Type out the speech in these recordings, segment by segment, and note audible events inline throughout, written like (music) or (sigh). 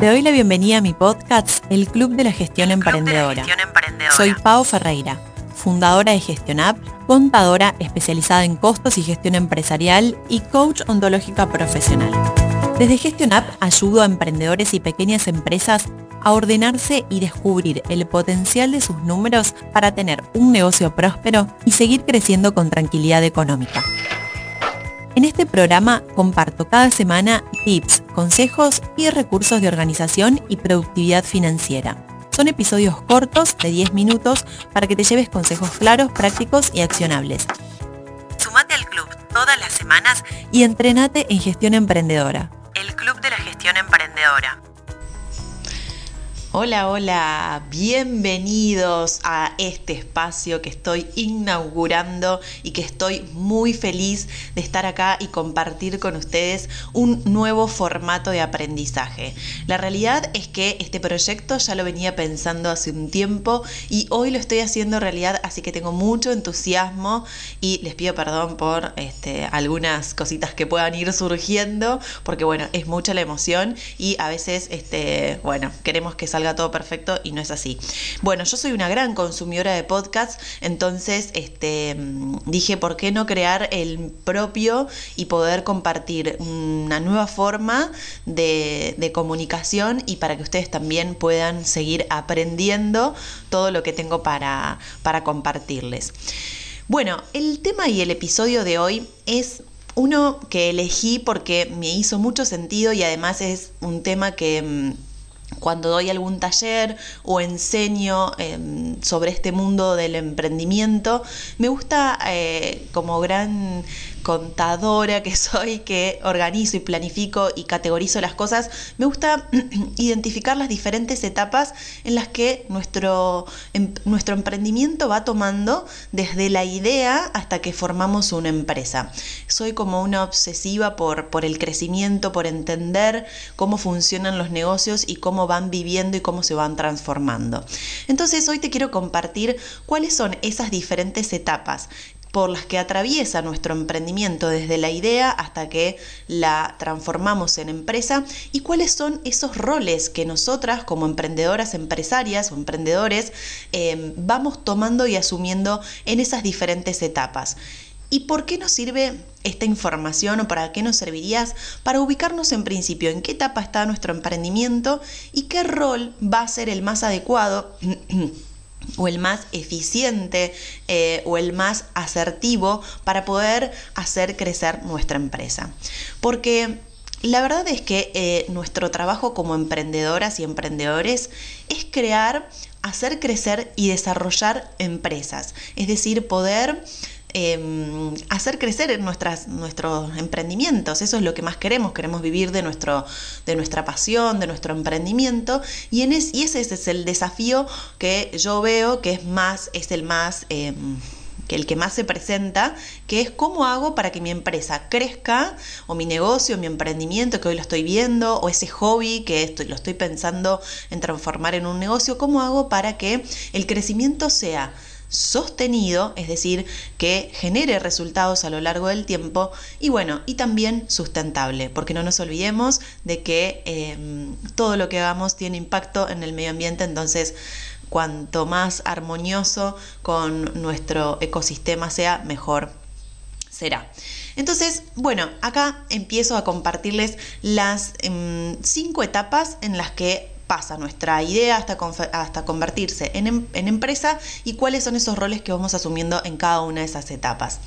Te doy la bienvenida a mi podcast, El Club de la Gestión, Emprendedora. Soy Pau Ferreira, fundadora de GestionApp, contadora especializada en costos y gestión empresarial y coach ontológica profesional. Desde GestionApp ayudo a emprendedores y pequeñas empresas a ordenarse y descubrir el potencial de sus números para tener un negocio próspero y seguir creciendo con tranquilidad económica. En este programa comparto cada semana tips, consejos y recursos de organización y productividad financiera. Son episodios cortos de 10 minutos para que te lleves consejos claros, prácticos y accionables. Sumate al club todas las semanas y entrenate en gestión emprendedora. El Club de la Gestión Emprendedora. Hola, hola, bienvenidos a este espacio que estoy inaugurando y que estoy muy feliz de estar acá y compartir con ustedes un nuevo formato de aprendizaje. La realidad es que este proyecto ya lo venía pensando hace un tiempo y hoy lo estoy haciendo realidad, así que tengo mucho entusiasmo y les pido perdón por este, algunas cositas que puedan ir surgiendo, porque bueno, es mucha la emoción y a veces, este, bueno, queremos que salga todo perfecto y no es así. Bueno, yo soy una gran consumidora de podcasts, entonces este, dije, ¿por qué no crear el propio y poder compartir una nueva forma de, de comunicación y para que ustedes también puedan seguir aprendiendo todo lo que tengo para, para compartirles? Bueno, el tema y el episodio de hoy es uno que elegí porque me hizo mucho sentido y además es un tema que mm, cuando doy algún taller o enseño em, sobre este mundo del emprendimiento, me gusta eh, como gran contadora que soy, que organizo y planifico y categorizo las cosas, me gusta (clears throat) identificar las diferentes etapas en las que nuestro, em, nuestro emprendimiento va tomando desde la idea hasta que formamos una empresa. Soy como una obsesiva por, por el crecimiento, por entender cómo funcionan los negocios y cómo van viviendo y cómo se van transformando. Entonces hoy te quiero compartir cuáles son esas diferentes etapas por las que atraviesa nuestro emprendimiento desde la idea hasta que la transformamos en empresa y cuáles son esos roles que nosotras como emprendedoras empresarias o emprendedores eh, vamos tomando y asumiendo en esas diferentes etapas. ¿Y por qué nos sirve esta información o para qué nos servirías? Para ubicarnos en principio en qué etapa está nuestro emprendimiento y qué rol va a ser el más adecuado o el más eficiente eh, o el más asertivo para poder hacer crecer nuestra empresa. Porque la verdad es que eh, nuestro trabajo como emprendedoras y emprendedores es crear, hacer crecer y desarrollar empresas. Es decir, poder Em, hacer crecer nuestras, nuestros emprendimientos. Eso es lo que más queremos. Queremos vivir de, nuestro, de nuestra pasión, de nuestro emprendimiento. Y, en y ese, es el desafío que yo veo que es más, es el más. Em, que el que más se presenta, que es cómo hago para que mi empresa crezca, o mi negocio, mi emprendimiento que hoy lo estoy viendo, o ese hobby que estoy, lo estoy pensando en transformar en un negocio, cómo hago para que el crecimiento sea sostenido, es decir, que genere resultados a lo largo del tiempo y bueno, y también sustentable, porque no nos olvidemos de que em, todo lo que hagamos tiene impacto en el medio ambiente, entonces cuanto más armonioso con nuestro ecosistema sea, mejor será. Entonces, bueno, acá empiezo a compartirles las em, cinco etapas en las que pasa nuestra idea hasta, hasta convertirse en, em, en empresa y cuáles son esos roles que vamos asumiendo en cada una de esas etapas.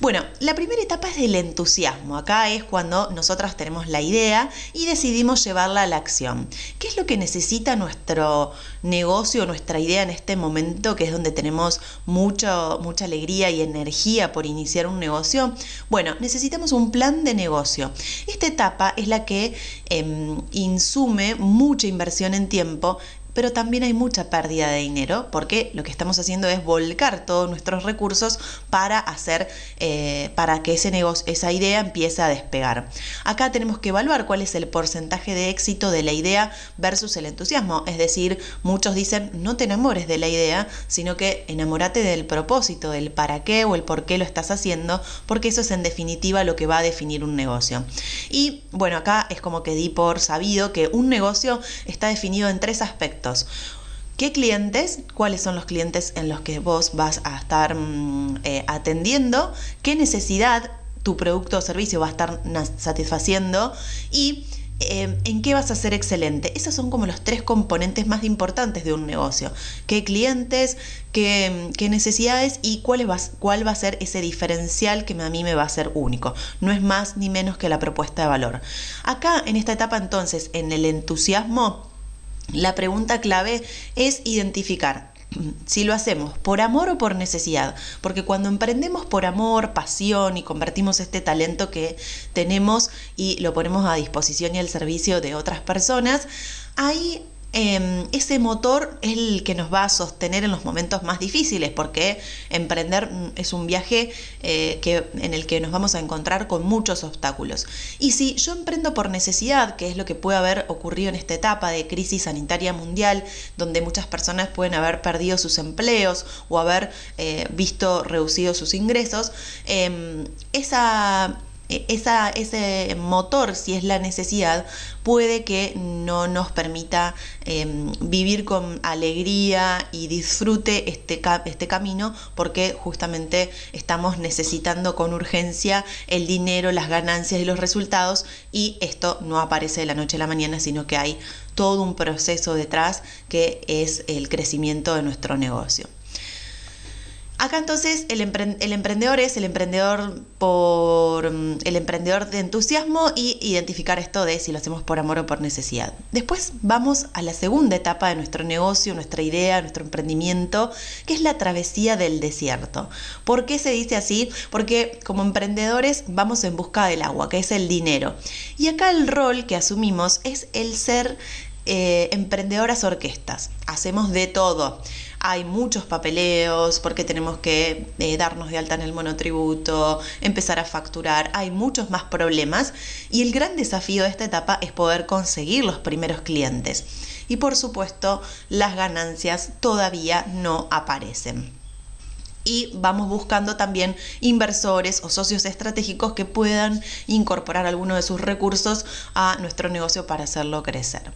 Bueno, la primera etapa es del entusiasmo. Acá es cuando nosotras tenemos la idea y decidimos llevarla a la acción. ¿Qué es lo que necesita nuestro negocio, nuestra idea en este momento, que es donde tenemos mucho, mucha alegría y energía por iniciar un negocio? Bueno, necesitamos un plan de negocio. Esta etapa es la que em, insume mucha inversión en tiempo pero también hay mucha pérdida de dinero porque lo que estamos haciendo es volcar todos nuestros recursos para hacer, eh, para que ese negocio, esa idea empiece a despegar. Acá tenemos que evaluar cuál es el porcentaje de éxito de la idea versus el entusiasmo. Es decir, muchos dicen no te enamores de la idea, sino que enamórate del propósito, del para qué o el por qué lo estás haciendo, porque eso es en definitiva lo que va a definir un negocio. Y bueno, acá es como que di por sabido que un negocio está definido en tres aspectos. ¿Qué clientes? ¿Cuáles son los clientes en los que vos vas a estar mm, eh, atendiendo? ¿Qué necesidad tu producto o servicio va a estar satisfaciendo? Y Em, en qué vas a ser excelente. Esos son como los tres componentes más importantes de un negocio. ¿Qué clientes, qué, necesidades y cuál, cuál va a ser ese diferencial que a mí me va a ser único? No es más ni menos que la propuesta de valor. Acá, en esta etapa entonces, en el entusiasmo, la pregunta clave es identificar si lo hacemos por amor o por necesidad. Porque cuando emprendemos por amor, pasión y convertimos este talento que tenemos y lo ponemos a disposición y al servicio de otras personas, ahí Em, ese motor es el que nos va a sostener en los momentos más difíciles, porque emprender es un viaje eh, que, en el que nos vamos a encontrar con muchos obstáculos. Y si yo emprendo por necesidad, que es lo que puede haber ocurrido en esta etapa de crisis sanitaria mundial, donde muchas personas pueden haber perdido sus empleos o haber eh, visto reducidos sus ingresos, em, esa esa, ese motor, si es la necesidad, puede que no nos permita em, vivir con alegría y disfrute este, este camino porque justamente estamos necesitando con urgencia el dinero, las ganancias y los resultados y esto no aparece de la noche a la mañana, sino que hay todo un proceso detrás que es el crecimiento de nuestro negocio. Acá entonces el, emprendedor es el emprendedor por mm, el emprendedor de entusiasmo y identificar esto de si lo hacemos por amor o por necesidad. Después vamos a la segunda etapa de nuestro negocio, nuestra idea, nuestro emprendimiento, que es la travesía del desierto. ¿Por qué se dice así? Porque como emprendedores vamos en busca del agua, que es el dinero. Y acá el rol que asumimos es el ser eh, emprendedoras orquestas. Hacemos de todo hay muchos papeleos porque tenemos que eh, darnos de alta en el monotributo, empezar a facturar, hay muchos más problemas y el gran desafío de esta etapa es poder conseguir los primeros clientes. Y por supuesto, las ganancias todavía no aparecen y vamos buscando también inversores o socios estratégicos que puedan incorporar alguno de sus recursos a nuestro negocio para hacerlo crecer.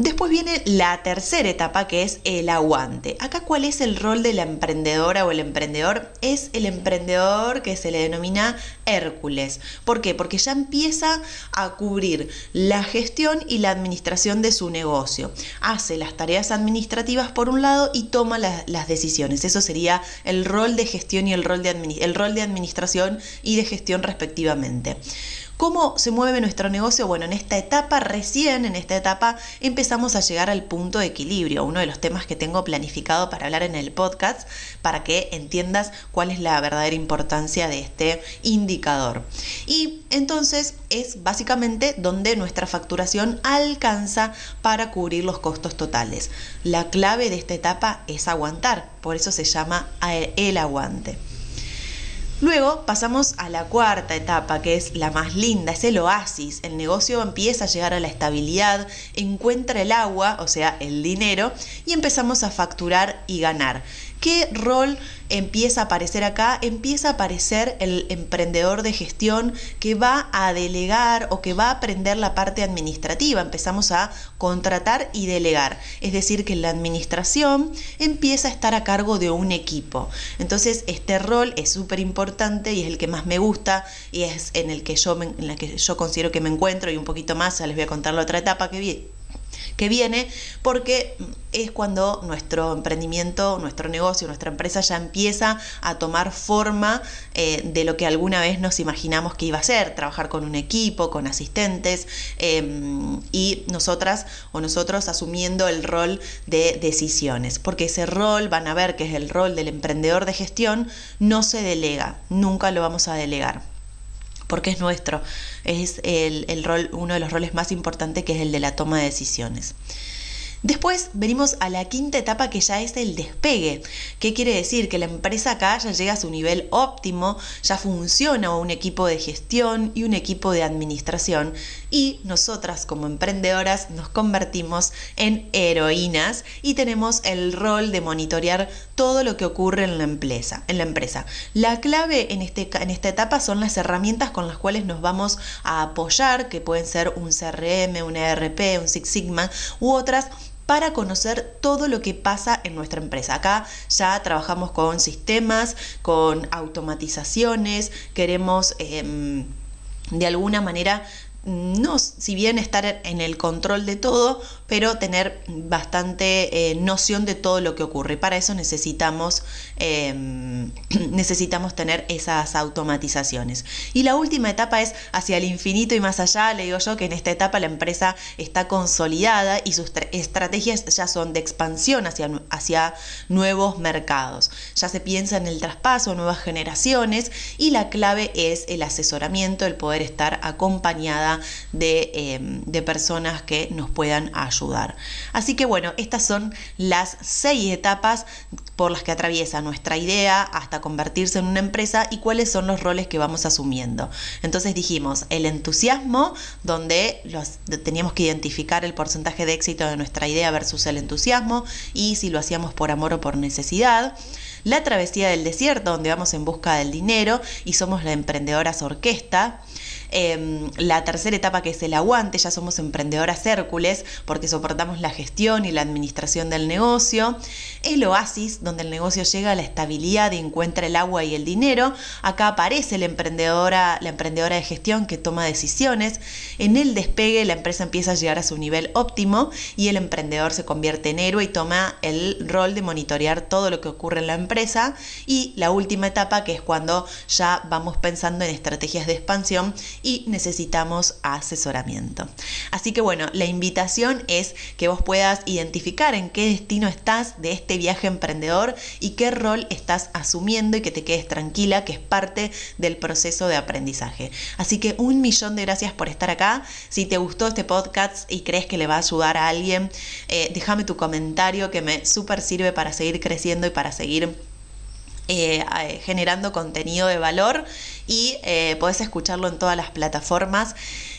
Después viene la tercera etapa que es el aguante. Acá cuál es el rol de la emprendedora o el emprendedor? Es el emprendedor que se le denomina Hércules. ¿Por qué? Porque ya empieza a cubrir la gestión y la administración de su negocio. Hace las tareas administrativas por un lado y toma las decisiones. Eso sería el rol de gestión y el rol de, administración y de gestión respectivamente. ¿Cómo se mueve nuestro negocio? Bueno, en esta etapa, recién en esta etapa, empezamos a llegar al punto de equilibrio, uno de los temas que tengo planificado para hablar en el podcast, para que entiendas cuál es la verdadera importancia de este indicador. Y entonces es básicamente donde nuestra facturación alcanza para cubrir los costos totales. La clave de esta etapa es aguantar, por eso se llama el aguante. Luego pasamos a la cuarta etapa, que es la más linda, es el oasis. El negocio empieza a llegar a la estabilidad, encuentra el agua, o sea, el dinero, y empezamos a facturar y ganar. ¿Qué rol empieza a aparecer acá? Empieza a aparecer el emprendedor de gestión que va a delegar o que va a aprender la parte administrativa. Empezamos a contratar y delegar. Es decir, que la administración empieza a estar a cargo de un equipo. Entonces, este rol es súper importante y es el que más me gusta y es en el que yo, en la que yo considero que me encuentro y un poquito más, ya les voy a contar la otra etapa que vi que viene, porque es cuando nuestro emprendimiento, nuestro negocio, nuestra empresa ya empieza a tomar forma eh, de lo que alguna vez nos imaginamos que iba a ser, trabajar con un equipo, con asistentes em, y nosotras o nosotros asumiendo el rol de decisiones, porque ese rol, van a ver que es el rol del emprendedor de gestión, no se delega, nunca lo vamos a delegar porque es nuestro, es el, rol, uno de los roles más importantes que es el de la toma de decisiones. Después venimos a la quinta etapa que ya es el despegue. ¿Qué quiere decir? Que la empresa acá ya llega a su nivel óptimo, ya funciona un equipo de gestión y un equipo de administración y nosotras como emprendedoras nos convertimos en heroínas y tenemos el rol de monitorear todo lo que ocurre en la empresa. En la, empresa. la clave en, este, en esta etapa son las herramientas con las cuales nos vamos a apoyar, que pueden ser un CRM, un ERP, un Six Sigma u otras para conocer todo lo que pasa en nuestra empresa. Acá ya trabajamos con sistemas, con automatizaciones, queremos em, de alguna manera no, si bien estar en el control de todo, pero tener bastante eh, noción de todo lo que ocurre. Para eso necesitamos, em, (clears throat) necesitamos tener esas automatizaciones. Y la última etapa es hacia el infinito y más allá. Le digo yo que en esta etapa la empresa está consolidada y sus estrategias ya son de expansión hacia, hacia nuevos mercados. Ya se piensa en el traspaso, nuevas generaciones y la clave es el asesoramiento, el poder estar acompañada Em, de, personas que nos puedan ayudar. Así que bueno, estas son las seis etapas por las que atraviesa nuestra idea hasta convertirse en una empresa y cuáles son los roles que vamos asumiendo. Entonces dijimos el entusiasmo, donde teníamos que identificar el porcentaje de éxito de nuestra idea versus el entusiasmo y si lo hacíamos por amor o por necesidad la travesía del desierto, donde vamos en busca del dinero y somos la emprendedoras orquesta. Em, la tercera etapa que es el aguante, ya somos emprendedoras Hércules porque soportamos la gestión y la administración del negocio. El oasis, donde el negocio llega a la estabilidad y encuentra el agua y el dinero. Acá aparece la emprendedora, la emprendedora de gestión que toma decisiones. En el despegue la empresa empieza a llegar a su nivel óptimo y el emprendedor se convierte en héroe y toma el rol de monitorear todo lo que ocurre en la empresa. Y la última etapa que es cuando ya vamos pensando en estrategias de expansión y necesitamos asesoramiento. Así que bueno, la invitación es que vos puedas identificar en qué destino estás de este viaje emprendedor y qué rol estás asumiendo y que te quedes tranquila, que es parte del proceso de aprendizaje. Así que un millón de gracias por estar acá. Si te gustó este podcast y crees que le va a ayudar a alguien, eh, déjame tu comentario que me súper sirve para seguir creciendo y para seguir eh, eh, generando contenido de valor y eh, podés escucharlo en todas las plataformas.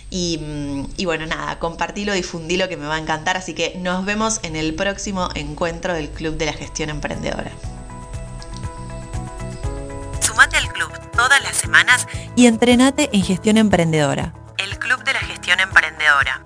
Y, mm, y, bueno, nada, compartilo, difundilo que me va a encantar. Así que nos vemos en el próximo encuentro del Club de la Gestión Emprendedora. Sumate al club todas las semanas y entrenate en gestión emprendedora. El Club de la Gestión Emprendedora.